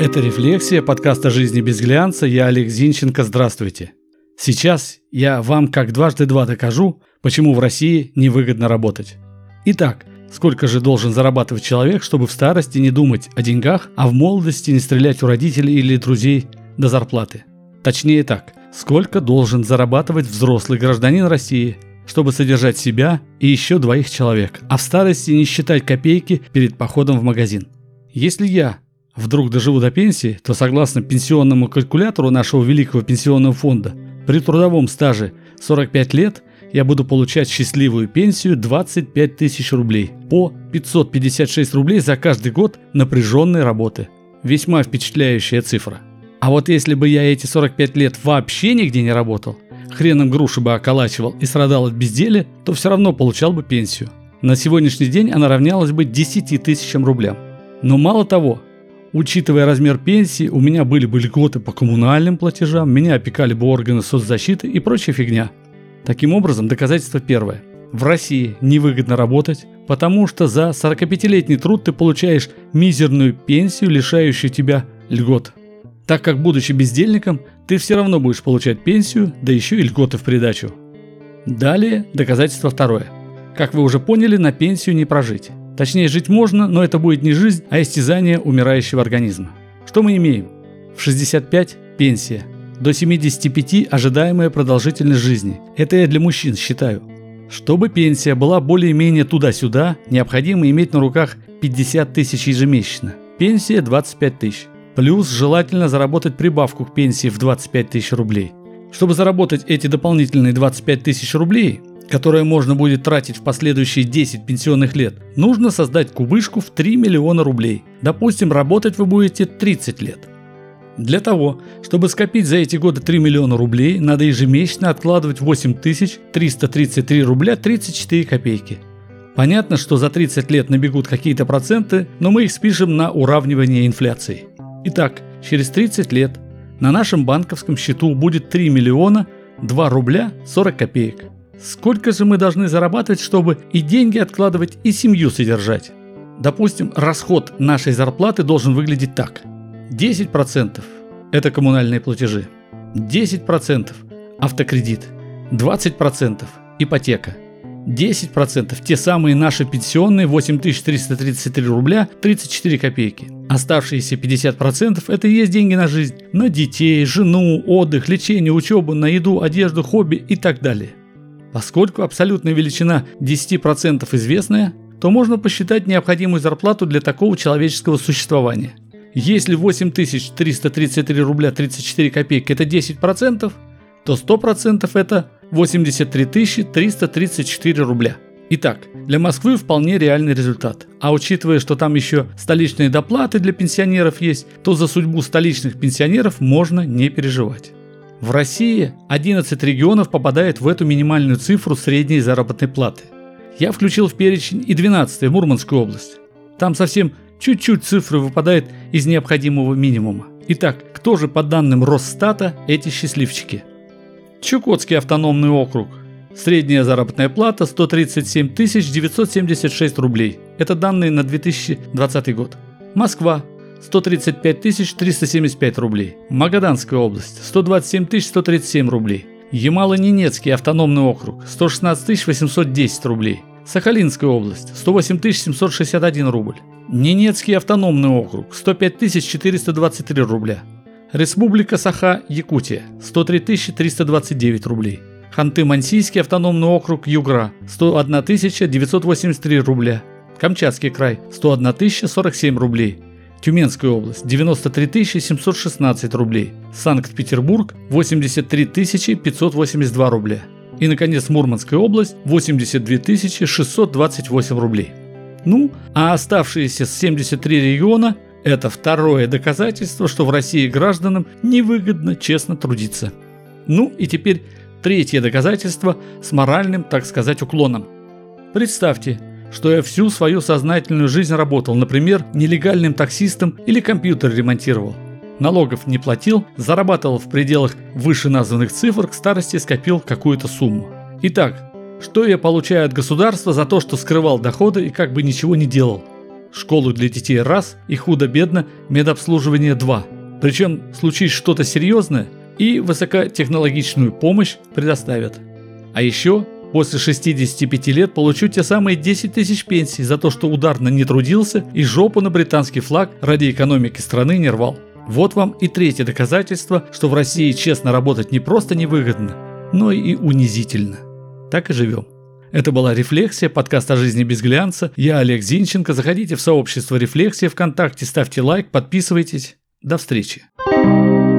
Это «Рефлексия», подкаст о жизни без глянца. Я Олег Зинченко. Здравствуйте. Сейчас я вам как дважды два докажу, почему в России невыгодно работать. Итак, сколько же должен зарабатывать человек, чтобы в старости не думать о деньгах, а в молодости не стрелять у родителей или друзей до зарплаты? Точнее так, сколько должен зарабатывать взрослый гражданин России, чтобы содержать себя и еще двоих человек, а в старости не считать копейки перед походом в магазин? Если я вдруг доживу до пенсии, то согласно пенсионному калькулятору нашего великого пенсионного фонда, при трудовом стаже 45 лет я буду получать счастливую пенсию 25 тысяч рублей по 556 рублей за каждый год напряженной работы. Весьма впечатляющая цифра. А вот если бы я эти 45 лет вообще нигде не работал, хреном груши бы околачивал и страдал от безделия, то все равно получал бы пенсию. На сегодняшний день она равнялась бы 10 тысячам рублям. Но мало того, Учитывая размер пенсии, у меня были бы льготы по коммунальным платежам, меня опекали бы органы соцзащиты и прочая фигня. Таким образом, доказательство первое. В России невыгодно работать, потому что за 45-летний труд ты получаешь мизерную пенсию, лишающую тебя льгот. Так как, будучи бездельником, ты все равно будешь получать пенсию, да еще и льготы в придачу. Далее, доказательство второе. Как вы уже поняли, на пенсию не прожить. Точнее, жить можно, но это будет не жизнь, а истязание умирающего организма. Что мы имеем? В 65 – пенсия. До 75 – ожидаемая продолжительность жизни. Это я для мужчин считаю. Чтобы пенсия была более-менее туда-сюда, необходимо иметь на руках 50 тысяч ежемесячно. Пенсия 25 тысяч. Плюс желательно заработать прибавку к пенсии в 25 тысяч рублей. Чтобы заработать эти дополнительные 25 тысяч рублей, которое можно будет тратить в последующие 10 пенсионных лет, нужно создать кубышку в 3 миллиона рублей. Допустим, работать вы будете 30 лет. Для того, чтобы скопить за эти годы 3 миллиона рублей, надо ежемесячно откладывать 8333 рубля 34 копейки. Понятно, что за 30 лет набегут какие-то проценты, но мы их спишем на уравнивание инфляции. Итак, через 30 лет на нашем банковском счету будет 3 миллиона 2 рубля 40 копеек. Сколько же мы должны зарабатывать, чтобы и деньги откладывать, и семью содержать? Допустим, расход нашей зарплаты должен выглядеть так. 10% – это коммунальные платежи, 10% – автокредит, 20% – ипотека, 10% – те самые наши пенсионные 8333 рубля 34 копейки. Оставшиеся 50% – это и есть деньги на жизнь, на детей, жену, отдых, лечение, учебу, на еду, одежду, хобби и так далее. Поскольку абсолютная величина 10% известная, то можно посчитать необходимую зарплату для такого человеческого существования. Если 8333 рубля 34 копейки это 10%, то 100% это 83 334 рубля. Итак, для Москвы вполне реальный результат. А учитывая, что там еще столичные доплаты для пенсионеров есть, то за судьбу столичных пенсионеров можно не переживать. В России 11 регионов попадает в эту минимальную цифру средней заработной платы. Я включил в перечень и 12 Мурманскую область. Там совсем чуть-чуть цифры выпадает из необходимого минимума. Итак, кто же по данным Росстата эти счастливчики? Чукотский автономный округ. Средняя заработная плата 137 976 рублей. Это данные на 2020 год. Москва 135 375 рублей. Магаданская область 127 137 рублей. Ямало-Ненецкий автономный округ 116 810 рублей. Сахалинская область 108 761 рубль. Ненецкий автономный округ 105 423 рубля. Республика Саха, Якутия 103 329 рублей. Ханты-Мансийский автономный округ Югра 101 983 рубля. Камчатский край 101 047 рублей. Тюменская область 93 716 рублей, Санкт-Петербург 83 582 рубля и, наконец, Мурманская область 82 628 рублей. Ну, а оставшиеся 73 региона – это второе доказательство, что в России гражданам невыгодно честно трудиться. Ну и теперь третье доказательство с моральным, так сказать, уклоном. Представьте, что я всю свою сознательную жизнь работал, например, нелегальным таксистом или компьютер ремонтировал. Налогов не платил, зарабатывал в пределах вышеназванных цифр, к старости скопил какую-то сумму. Итак, что я получаю от государства за то, что скрывал доходы и как бы ничего не делал? школу для детей раз и худо-бедно медобслуживание два. Причем случись что-то серьезное и высокотехнологичную помощь предоставят. А еще после 65 лет получу те самые 10 тысяч пенсий за то, что ударно не трудился и жопу на британский флаг ради экономики страны не рвал. Вот вам и третье доказательство, что в России честно работать не просто невыгодно, но и унизительно. Так и живем. Это была «Рефлексия», подкаст о жизни без глянца. Я Олег Зинченко. Заходите в сообщество «Рефлексия» ВКонтакте, ставьте лайк, подписывайтесь. До встречи. thank you